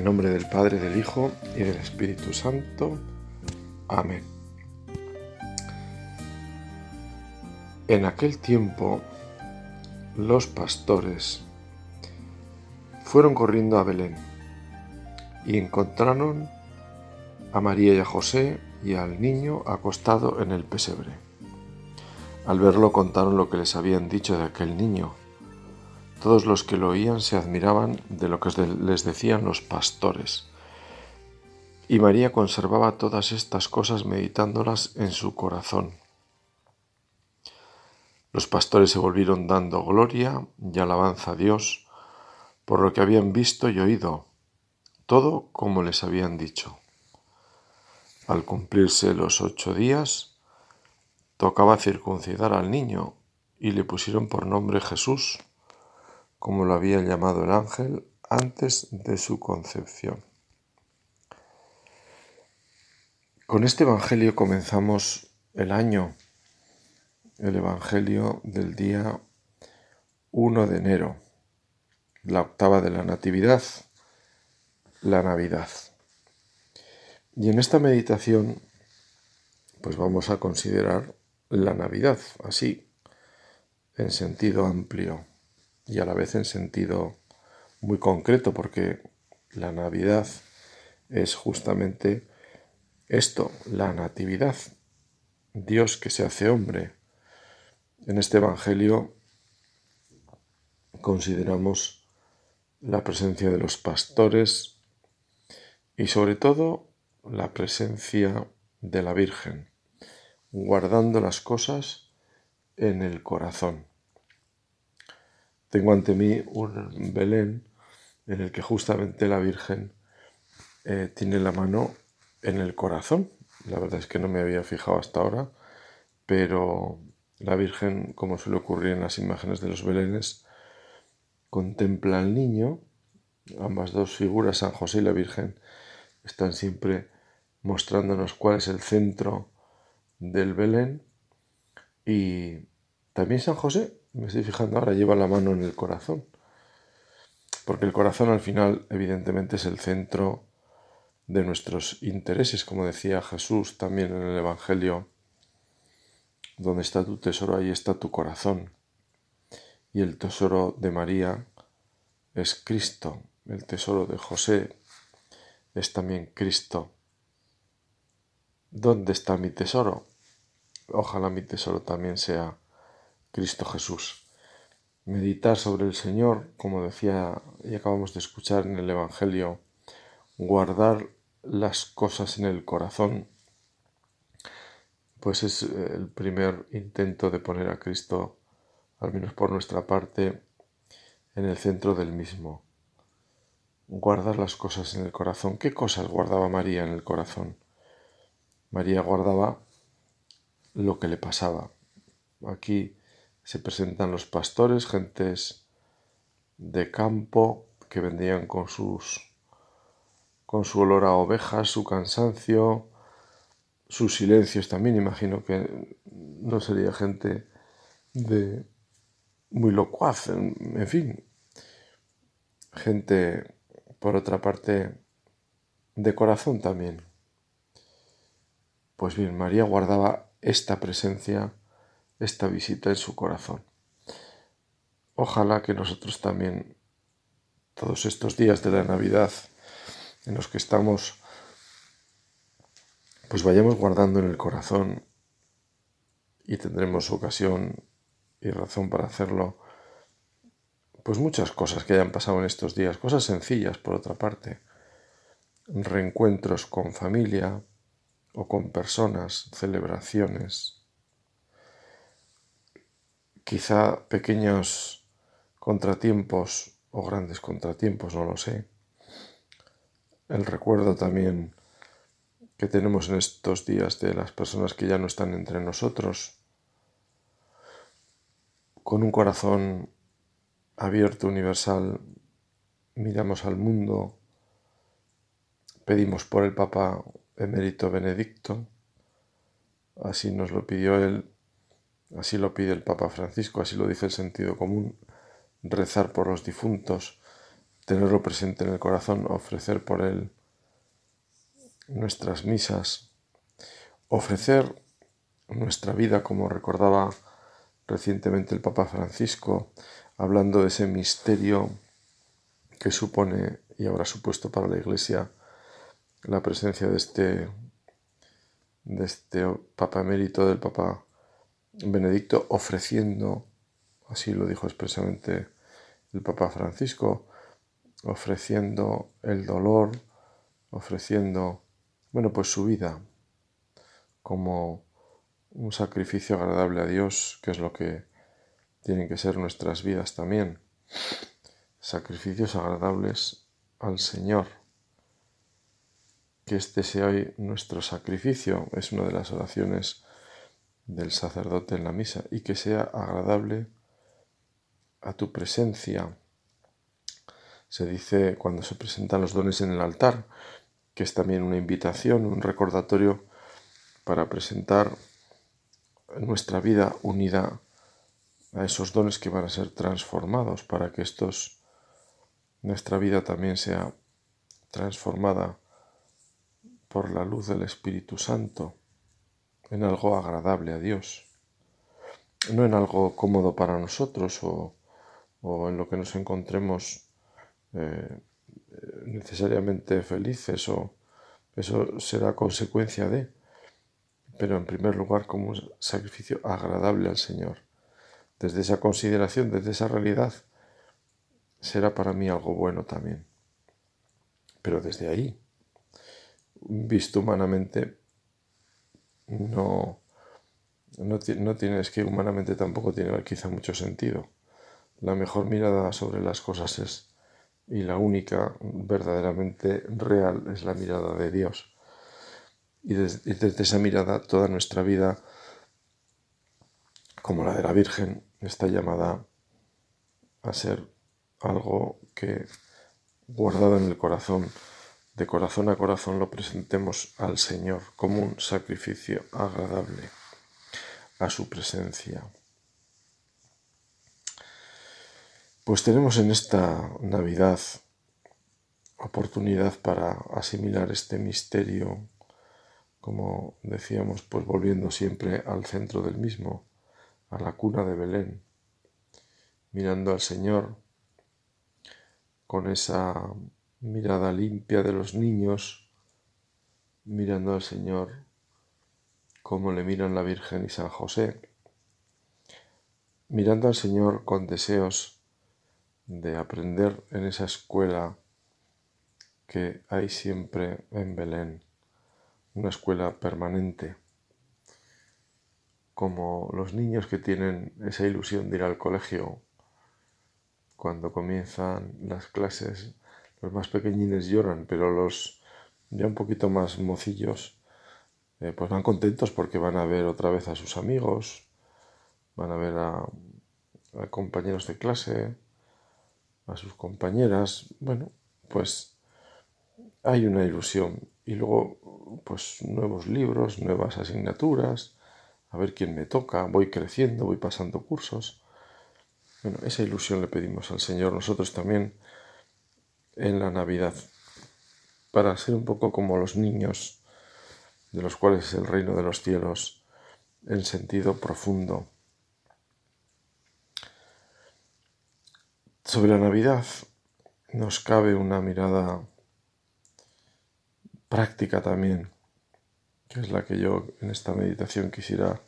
El nombre del Padre, del Hijo y del Espíritu Santo. Amén. En aquel tiempo los pastores fueron corriendo a Belén y encontraron a María y a José y al niño acostado en el pesebre. Al verlo contaron lo que les habían dicho de aquel niño. Todos los que lo oían se admiraban de lo que les decían los pastores. Y María conservaba todas estas cosas meditándolas en su corazón. Los pastores se volvieron dando gloria y alabanza a Dios por lo que habían visto y oído, todo como les habían dicho. Al cumplirse los ocho días, tocaba circuncidar al niño y le pusieron por nombre Jesús, como lo había llamado el ángel antes de su concepción. Con este Evangelio comenzamos el año, el Evangelio del día 1 de enero, la octava de la Natividad, la Navidad. Y en esta meditación, pues vamos a considerar la Navidad, así, en sentido amplio y a la vez en sentido muy concreto, porque la Navidad es justamente esto, la Natividad, Dios que se hace hombre. En este Evangelio consideramos la presencia de los pastores y sobre todo la presencia de la Virgen, guardando las cosas en el corazón. Tengo ante mí un Belén en el que justamente la Virgen eh, tiene la mano en el corazón. La verdad es que no me había fijado hasta ahora, pero la Virgen, como suele ocurrir en las imágenes de los Belenes, contempla al niño, ambas dos figuras, San José y la Virgen, están siempre mostrándonos cuál es el centro del Belén y también San José, me estoy fijando ahora, lleva la mano en el corazón, porque el corazón al final evidentemente es el centro de nuestros intereses, como decía Jesús también en el Evangelio, donde está tu tesoro, ahí está tu corazón. Y el tesoro de María es Cristo, el tesoro de José es también Cristo. ¿Dónde está mi tesoro? Ojalá mi tesoro también sea Cristo Jesús. Meditar sobre el Señor, como decía y acabamos de escuchar en el Evangelio, guardar las cosas en el corazón, pues es el primer intento de poner a Cristo, al menos por nuestra parte, en el centro del mismo guardar las cosas en el corazón. ¿Qué cosas guardaba María en el corazón? María guardaba lo que le pasaba. Aquí se presentan los pastores, gentes de campo que vendían con sus con su olor a ovejas, su cansancio, sus silencios también, imagino que no sería gente de muy locuaz, en fin, gente por otra parte, de corazón también. Pues bien, María guardaba esta presencia, esta visita en su corazón. Ojalá que nosotros también, todos estos días de la Navidad en los que estamos, pues vayamos guardando en el corazón y tendremos ocasión y razón para hacerlo pues muchas cosas que hayan pasado en estos días, cosas sencillas por otra parte, reencuentros con familia o con personas, celebraciones, quizá pequeños contratiempos o grandes contratiempos, no lo sé. El recuerdo también que tenemos en estos días de las personas que ya no están entre nosotros, con un corazón abierto, universal, miramos al mundo, pedimos por el Papa emérito Benedicto, así nos lo pidió él, así lo pide el Papa Francisco, así lo dice el sentido común, rezar por los difuntos, tenerlo presente en el corazón, ofrecer por él nuestras misas, ofrecer nuestra vida, como recordaba recientemente el Papa Francisco, hablando de ese misterio que supone y habrá supuesto para la Iglesia la presencia de este, de este Papa emérito, del Papa Benedicto, ofreciendo, así lo dijo expresamente el Papa Francisco, ofreciendo el dolor, ofreciendo, bueno, pues su vida como un sacrificio agradable a Dios, que es lo que tienen que ser nuestras vidas también. Sacrificios agradables al Señor. Que este sea hoy nuestro sacrificio, es una de las oraciones del sacerdote en la misa, y que sea agradable a tu presencia. Se dice cuando se presentan los dones en el altar, que es también una invitación, un recordatorio para presentar nuestra vida unida a esos dones que van a ser transformados para que estos nuestra vida también sea transformada por la luz del Espíritu Santo en algo agradable a Dios, no en algo cómodo para nosotros o, en lo que nos encontremos eh, necesariamente felices o eso será consecuencia de, pero en primer lugar como un sacrificio agradable al Señor. Desde esa consideración, desde esa realidad, será para mí algo bueno también. Pero desde ahí, visto humanamente, no, no, no tienes que humanamente tampoco tiene quizá mucho sentido. La mejor mirada sobre las cosas es, y la única verdaderamente real, es la mirada de Dios y desde, esa mirada toda nuestra vida, como la de la Virgen, está llamada a ser algo que guardado en el corazón, de corazón a corazón lo presentemos al Señor como un sacrificio agradable a su presencia. Pues tenemos en esta Navidad oportunidad para asimilar este misterio como decíamos, pues volviendo siempre al centro del mismo, a la cuna de Belén, mirando al Señor con esa mirada limpia de los niños, mirando al Señor como le miran la Virgen y San José, mirando al Señor con deseos de aprender en esa escuela que hay siempre en Belén una escuela permanente, como los niños que tienen esa ilusión de ir al colegio cuando comienzan las clases, los más pequeñines lloran, pero los ya un poquito más mocillos eh, pues van contentos porque van a ver otra vez a sus amigos, van a ver a, a compañeros de clase, a sus compañeras, bueno, pues hay una ilusión. Y luego pues nuevos libros, nuevas asignaturas, a ver quién me toca, voy creciendo, voy pasando cursos. Bueno, esa ilusión le pedimos al Señor. Nosotros también en la Navidad, para ser un poco como los niños, de los cuales es el reino de los cielos, en sentido profundo. Sobre la Navidad nos cabe una mirada práctica también, que es la que yo en esta meditación quisiera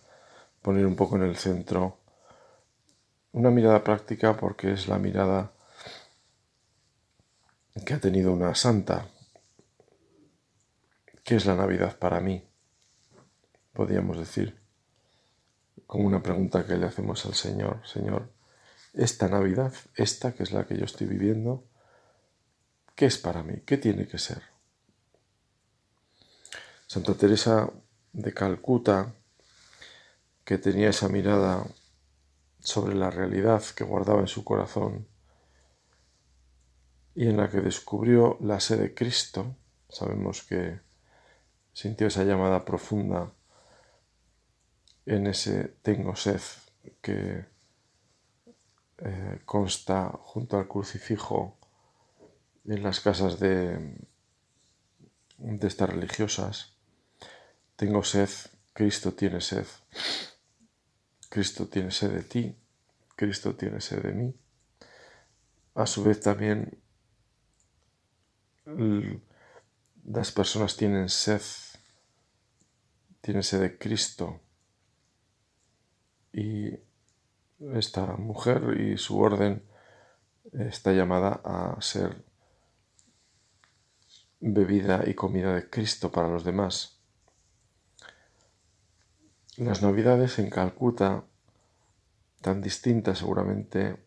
poner un poco en el centro. Una mirada práctica porque es la mirada que ha tenido una santa. ¿Qué es la Navidad para mí? Podríamos decir, como una pregunta que le hacemos al Señor, Señor, esta Navidad, esta que es la que yo estoy viviendo, ¿qué es para mí? ¿Qué tiene que ser? Santa Teresa de Calcuta, que tenía esa mirada sobre la realidad que guardaba en su corazón y en la que descubrió la sed de Cristo, sabemos que sintió esa llamada profunda en ese tengo sed que eh, consta junto al crucifijo en las casas de, de estas religiosas. Tengo sed, Cristo tiene sed. Cristo tiene sed de ti, Cristo tiene sed de mí. A su vez también las personas tienen sed, tienen sed de Cristo. Y esta mujer y su orden está llamada a ser bebida y comida de Cristo para los demás. Las navidades en Calcuta, tan distintas seguramente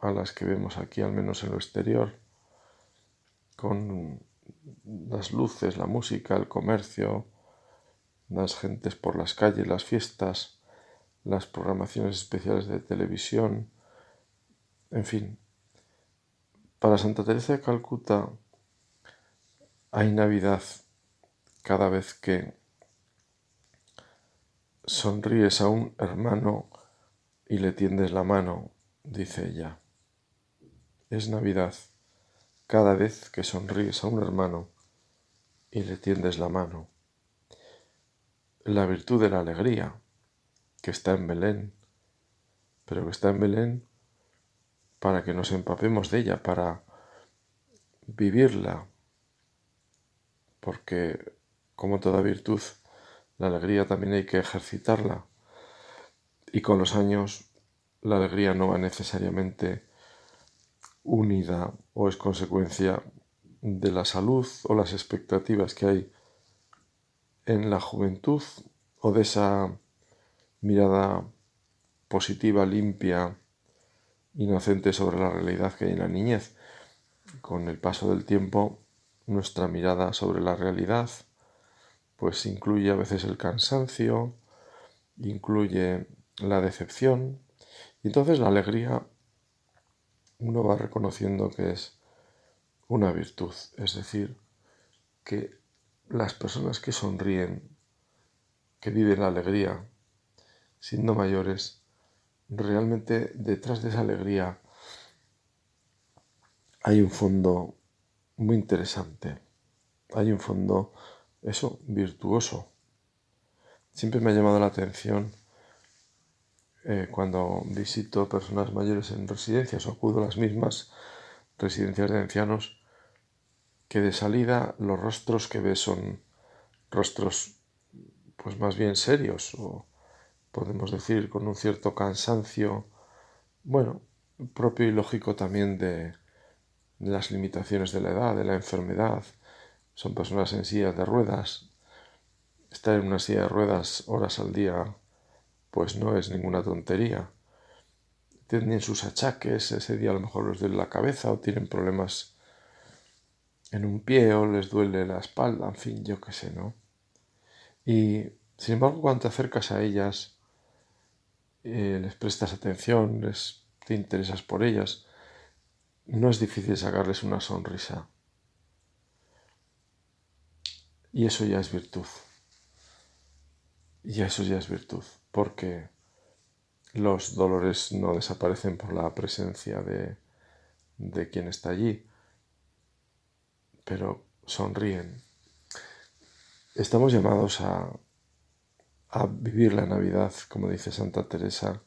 a las que vemos aquí, al menos en lo exterior, con las luces, la música, el comercio, las gentes por las calles, las fiestas, las programaciones especiales de televisión, en fin. Para Santa Teresa de Calcuta hay Navidad cada vez que sonríes a un hermano y le tiendes la mano, dice ella. Es Navidad cada vez que sonríes a un hermano y le tiendes la mano. La virtud de la alegría, que está en Belén, pero que está en Belén para que nos empapemos de ella, para vivirla, porque como toda virtud, la alegría también hay que ejercitarla. Y con los años, la alegría no va necesariamente unida o es consecuencia de la salud o las expectativas que hay en la juventud o de esa mirada positiva, limpia, inocente sobre la realidad que hay en la niñez. Con el paso del tiempo nuestra mirada sobre la realidad, pues incluye a veces el cansancio, incluye la decepción, y entonces la alegría uno va reconociendo que es una virtud, es decir, que las personas que sonríen, que viven la alegría, siendo mayores, realmente detrás de esa alegría hay un fondo muy interesante. Hay un fondo, eso, virtuoso. Siempre me ha llamado la atención eh, cuando visito personas mayores en residencias o acudo a las mismas residencias de ancianos, que de salida los rostros que ves son rostros pues más bien serios o podemos decir con un cierto cansancio, bueno, propio y lógico también de, las limitaciones de la edad, de la enfermedad. Son personas en sillas de ruedas. Estar en una silla de ruedas horas al día, pues no es ninguna tontería. Tienen sus achaques, ese día a lo mejor les duele la cabeza o tienen problemas en un pie o les duele la espalda, en fin, yo qué sé, ¿no? Y sin embargo, cuando te acercas a ellas, eh, les prestas atención, les, te interesas por ellas, no es difícil sacarles una sonrisa. Y eso ya es virtud. Y eso ya es virtud, porque los dolores no desaparecen por la presencia de, de quien está allí, pero sonríen. Estamos llamados a, a vivir la Navidad, como dice Santa Teresa,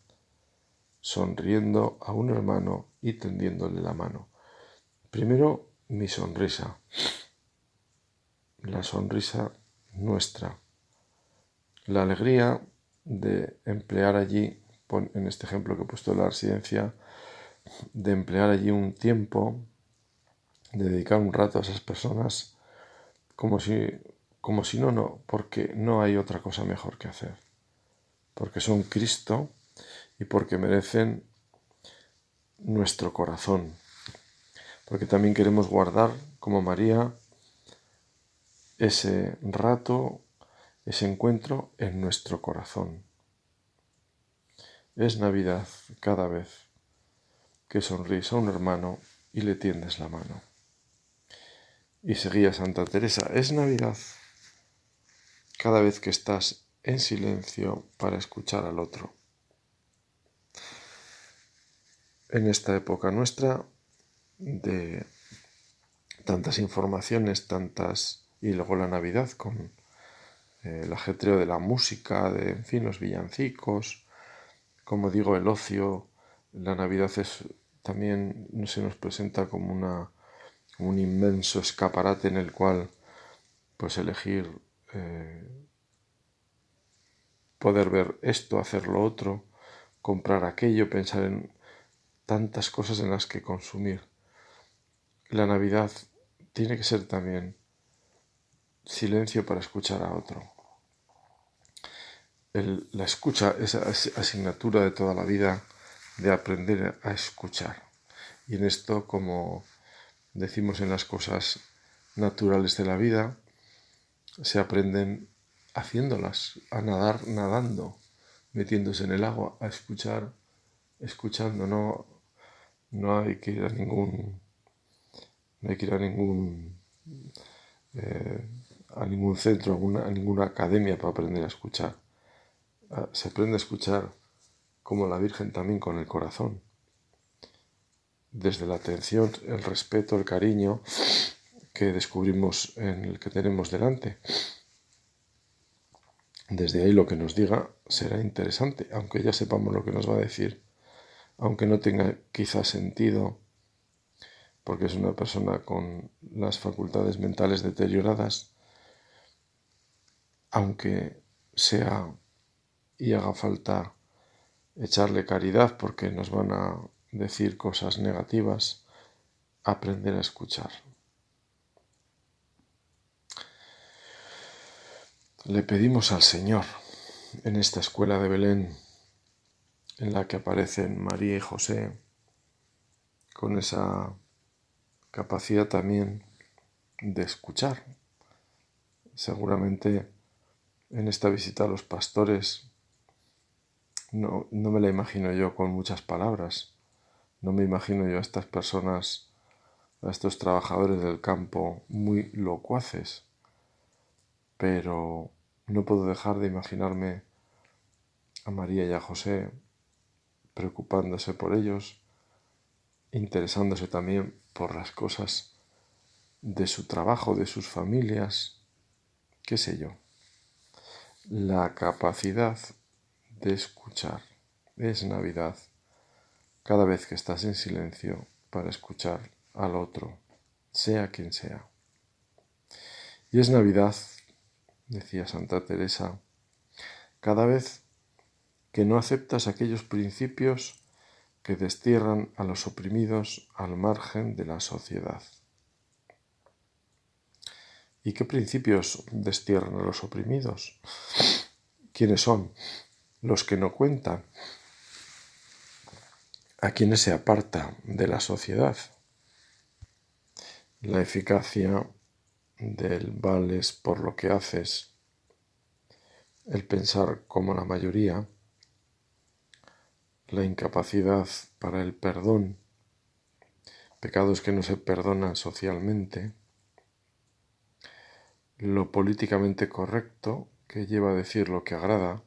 sonriendo a un hermano y tendiéndole la mano. Primero, mi sonrisa, la sonrisa nuestra, la alegría de emplear allí, en este ejemplo que he puesto de la residencia, de emplear allí un tiempo, de dedicar un rato a esas personas, como si, como si no, no, porque no hay otra cosa mejor que hacer, porque son Cristo, y porque merecen nuestro corazón. Porque también queremos guardar, como María, ese rato, ese encuentro en nuestro corazón. Es Navidad cada vez que sonríes a un hermano y le tiendes la mano. Y seguía Santa Teresa, es Navidad cada vez que estás en silencio para escuchar al otro. en esta época nuestra de tantas informaciones, tantas... y luego la Navidad con el ajetreo de la música, de, en fin, los villancicos, como digo, el ocio, la Navidad es también se nos presenta como una un inmenso escaparate en el cual pues elegir eh, poder ver esto, hacer lo otro, comprar aquello, pensar en tantas cosas en las que consumir. La Navidad tiene que ser también silencio para escuchar a otro. La escucha es asignatura de toda la vida de aprender a escuchar. Y en esto, como decimos en las cosas naturales de la vida, se aprenden haciéndolas, a nadar nadando, metiéndose en el agua, a escuchar, escuchando, no, no hay que ir a ningún, no hay que ir a ningún, eh, a ningún centro, a ninguna academia para aprender a escuchar. Ah, se aprende a escuchar como la Virgen también con el corazón. Desde la atención, el respeto, el cariño que descubrimos en el que tenemos delante. Desde ahí lo que nos diga será interesante, aunque ya sepamos lo que nos va a decir, aunque no tenga quizá sentido, porque es una persona con las facultades mentales deterioradas, aunque sea y haga falta echarle caridad porque nos van a decir cosas negativas, aprender a escuchar. Le pedimos al Señor en esta escuela de Belén, en la que aparecen María y José, con esa capacidad también de escuchar. Seguramente en esta visita a los pastores no, no me la imagino yo con muchas palabras. No me imagino yo a estas personas, a estos trabajadores del campo muy locuaces. Pero no puedo dejar de imaginarme a María y a José preocupándose por ellos, interesándose también por las cosas de su trabajo, de sus familias, qué sé yo. La capacidad de escuchar. Es Navidad cada vez que estás en silencio para escuchar al otro, sea quien sea. Y es Navidad, decía Santa Teresa, cada vez que no aceptas aquellos principios que destierran a los oprimidos al margen de la sociedad. ¿Y qué principios destierran a los oprimidos? ¿Quiénes son? Los que no cuentan, a quienes se aparta de la sociedad. La eficacia del vales por lo que haces, el pensar como la mayoría, la incapacidad para el perdón, pecados que no se perdonan socialmente, lo políticamente correcto que lleva a decir lo que agrada,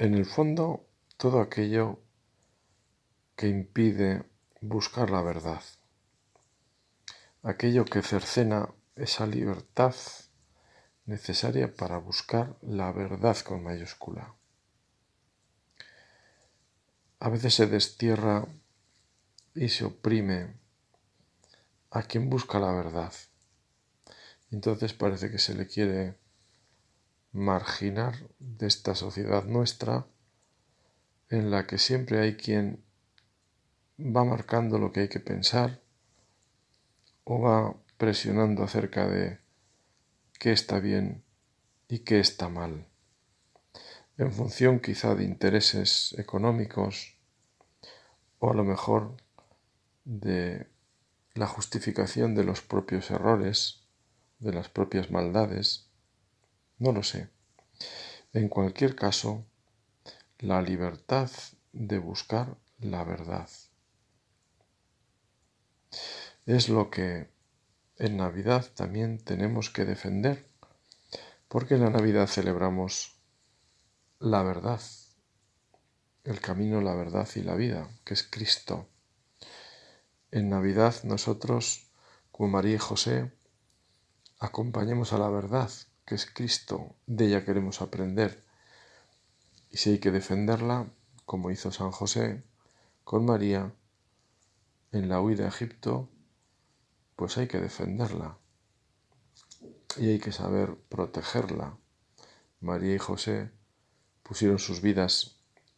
en el fondo, todo aquello que impide buscar la verdad, aquello que cercena esa libertad necesaria para buscar la verdad con mayúscula. A veces se destierra y se oprime a quien busca la verdad. Entonces parece que se le quiere marginar de esta sociedad nuestra en la que siempre hay quien va marcando lo que hay que pensar o va presionando acerca de qué está bien y qué está mal, en función quizá de intereses económicos o a lo mejor de la justificación de los propios errores, de las propias maldades, no lo sé. En cualquier caso, la libertad de buscar la verdad. Es lo que en Navidad también tenemos que defender, porque en la Navidad celebramos la verdad, el camino, la verdad y la vida, que es Cristo. en Navidad nosotros, como María y José, acompañemos a la verdad, que es Cristo, de ella queremos aprender. Y si hay que defenderla, como hizo San José con María en la huida a Egipto, pues hay que defenderla. Y hay que saber protegerla. María y José pusieron sus vidas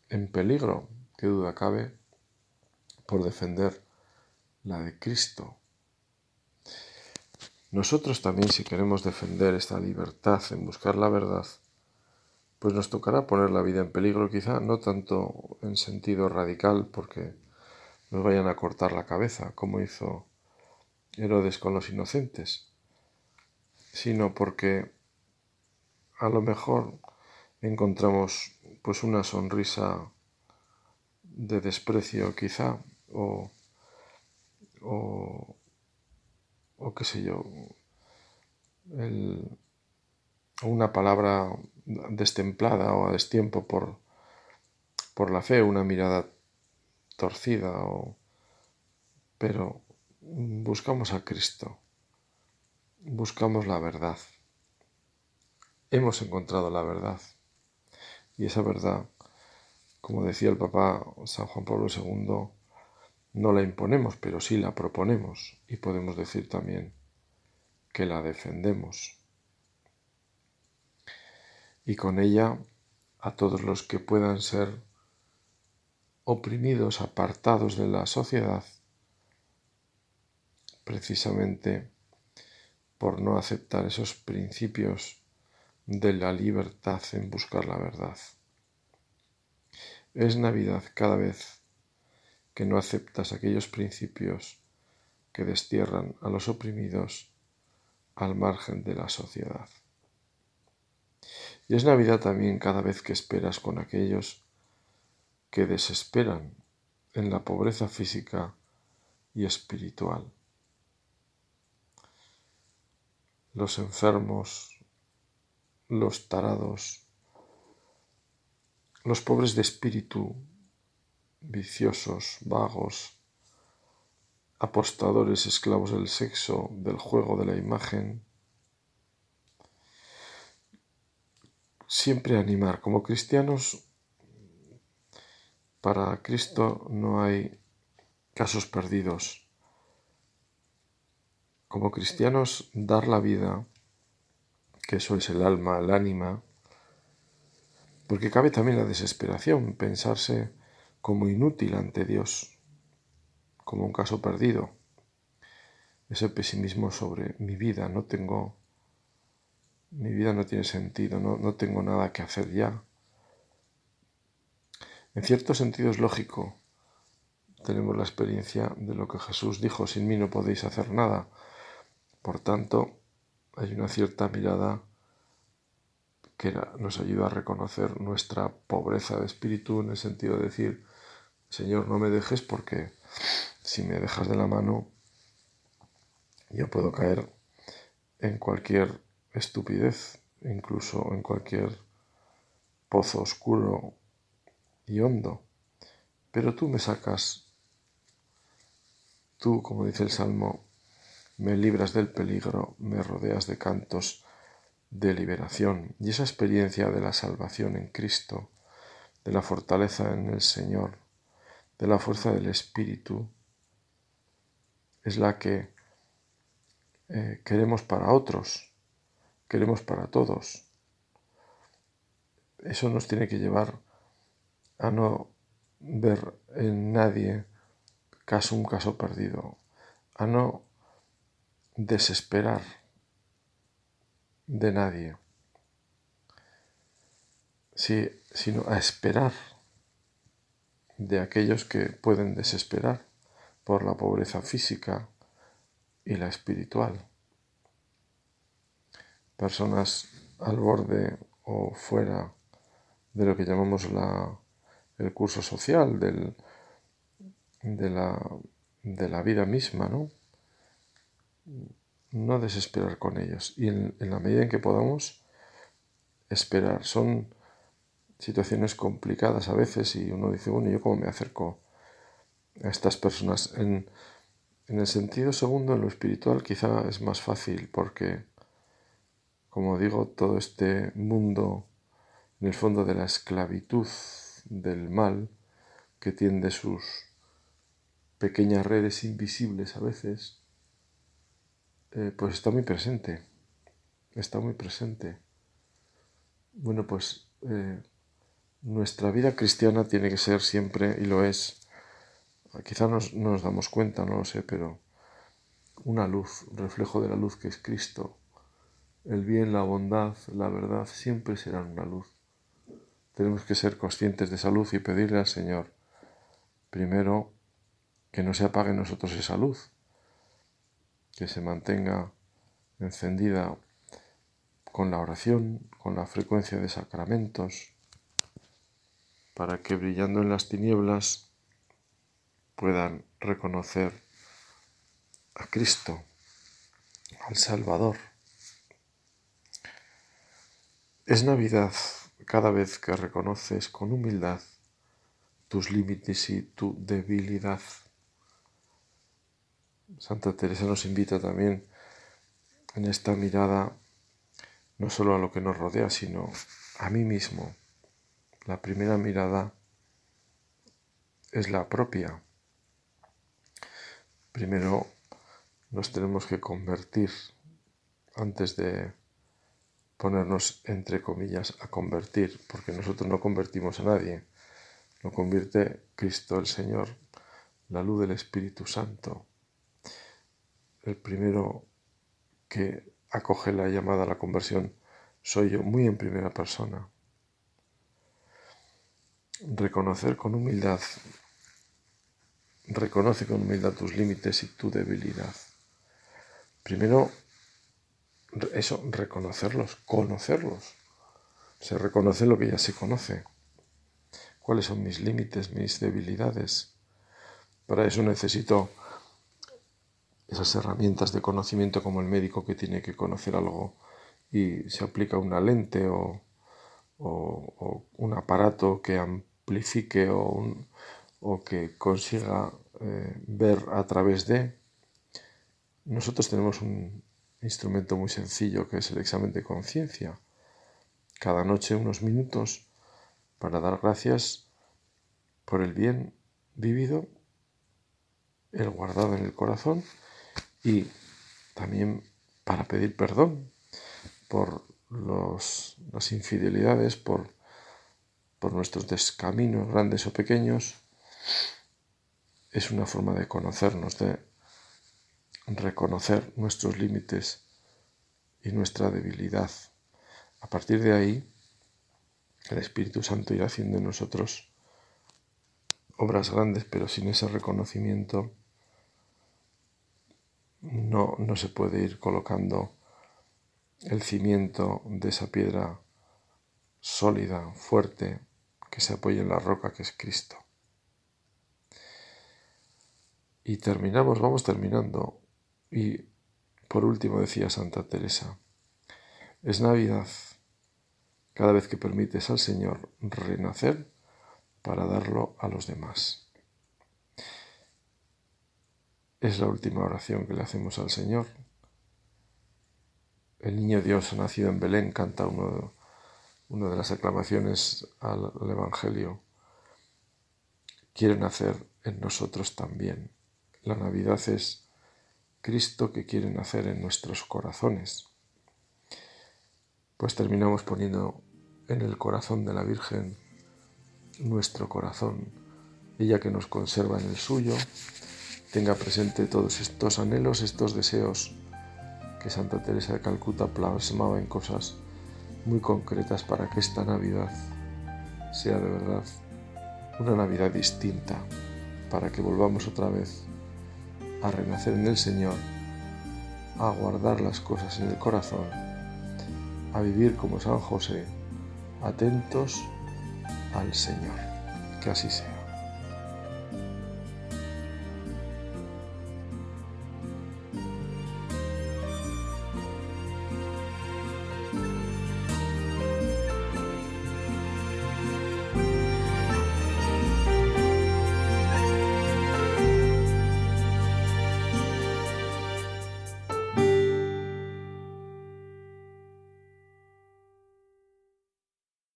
en peligro, qué duda cabe, por defender la de Cristo. Nosotros también, si queremos defender esta libertad en buscar la verdad, pues nos tocará poner la vida en peligro, quizá no tanto en sentido radical, porque nos vayan a cortar la cabeza, como hizo Herodes con los inocentes, sino porque a lo mejor encontramos pues una sonrisa de desprecio quizá o, o, o qué sé yo una palabra destemplada o a destiempo por, por la fe, una mirada torcida o pero buscamos a Cristo, buscamos la verdad. Hemos encontrado la verdad. Y esa verdad, como decía el Papa San Juan Pablo II, no la imponemos, pero sí la proponemos y podemos decir también que la defendemos. Y con ella a todos los que puedan ser oprimidos, apartados de la sociedad, precisamente por no aceptar esos principios de la libertad en buscar la verdad. Es Navidad cada vez que no aceptas aquellos principios que destierran a los oprimidos al margen de la sociedad. Y es Navidad también cada vez que esperas con aquellos que desesperan en la pobreza física y espiritual. Los enfermos, los tarados, los pobres de espíritu, viciosos, vagos, apostadores, esclavos del sexo, del juego, de la imagen. Siempre animar. Como cristianos, para Cristo no hay casos perdidos. Como cristianos, dar la vida que eso es el alma, el ánima, porque cabe también la desesperación, pensarse como inútil ante Dios, como un caso perdido. Ese pesimismo sobre mi vida, no tengo, mi vida no tiene sentido, no, no tengo nada que hacer ya. En cierto sentido es lógico. Tenemos la experiencia de lo que Jesús dijo, sin mí no podéis hacer nada. Por tanto, hay una cierta mirada que nos ayuda a reconocer nuestra pobreza de espíritu en el sentido de decir, Señor, no me dejes porque si me dejas de la mano, yo puedo caer en cualquier estupidez, incluso en cualquier pozo oscuro y hondo. Pero tú me sacas, tú, como dice el Salmo, me libras del peligro, me rodeas de cantos de liberación. Y esa experiencia de la salvación en Cristo, de la fortaleza en el Señor, de la fuerza del Espíritu, es la que eh, queremos para otros, queremos para todos. Eso nos tiene que llevar a no ver en nadie caso un caso perdido, a no desesperar de nadie, sino a esperar de aquellos que pueden desesperar por la pobreza física y la espiritual. Personas al borde o fuera de lo que llamamos la, el curso social del, de, la, de, la, vida misma, ¿no? No desesperar con ellos y en, en la medida en que podamos esperar. Son situaciones complicadas a veces y uno dice, bueno, ¿yo cómo me acerco a estas personas? En, En el sentido segundo, en lo espiritual, quizá es más fácil porque, como digo, todo este mundo, en el fondo de la esclavitud del mal, que tiende sus pequeñas redes invisibles a veces, eh, pues está muy presente, está muy presente. Bueno, pues eh, nuestra vida cristiana tiene que ser siempre, y lo es, quizá no nos damos cuenta, no lo sé, pero una luz, reflejo de la luz que es Cristo. El bien, la bondad, la verdad siempre serán una luz. Tenemos que ser conscientes de esa luz y pedirle al Señor, primero, que no se apague en nosotros esa luz, que se mantenga encendida con la oración, con la frecuencia de sacramentos, para que brillando en las tinieblas puedan reconocer a Cristo, al Salvador. Es Navidad cada vez que reconoces con humildad tus límites y tu debilidad. Santa Teresa nos invita también en esta mirada no solo a lo que nos rodea, sino a mí mismo. La primera mirada es la propia. Primero nos tenemos que convertir antes de ponernos entre comillas a convertir, porque nosotros no convertimos a nadie. Lo convierte Cristo el Señor, la luz del Espíritu Santo. El primero que acoge la llamada a la conversión soy yo, muy en primera persona. Reconocer con humildad Reconoce con humildad tus límites y tu debilidad. Primero, eso, reconocerlos, conocerlos. Se reconoce lo que ya se conoce. ¿Cuáles son mis límites, mis debilidades? Para eso necesito esas herramientas de conocimiento como el médico que tiene que conocer algo y se aplica una lente o, un aparato que amplifique o un, o que consiga eh, ver a través de, nosotros tenemos un instrumento muy sencillo que es el examen de conciencia. Cada noche unos minutos para dar gracias por el bien vivido, el guardado en el corazón y también para pedir perdón por las infidelidades, por, por nuestros descaminos grandes o pequeños, es una forma de conocernos, de reconocer nuestros límites y nuestra debilidad. A partir de ahí, el Espíritu Santo irá haciendo en nosotros obras grandes, pero sin ese reconocimiento no, no se puede ir colocando el cimiento de esa piedra sólida, fuerte, que se apoya en la roca que es Cristo. Y terminamos, vamos terminando. Y por último decía Santa Teresa, es Navidad cada vez que permites al Señor renacer para darlo a los demás. Es la última oración que le hacemos al Señor. El niño Dios ha nacido en Belén, canta uno, una de las aclamaciones al Evangelio. Quiere nacer en nosotros también. La Navidad es Cristo que quiere nacer en nuestros corazones. Pues terminamos poniendo en el corazón de la Virgen nuestro corazón, ella que nos conserva en el suyo, tenga presente todos estos anhelos, estos deseos que Santa Teresa de Calcuta plasmaba en cosas muy concretas para que esta Navidad sea de verdad una Navidad distinta, para que volvamos otra vez a renacer en el Señor, a guardar las cosas en el corazón, a vivir como San José, atentos al Señor. Que así sea.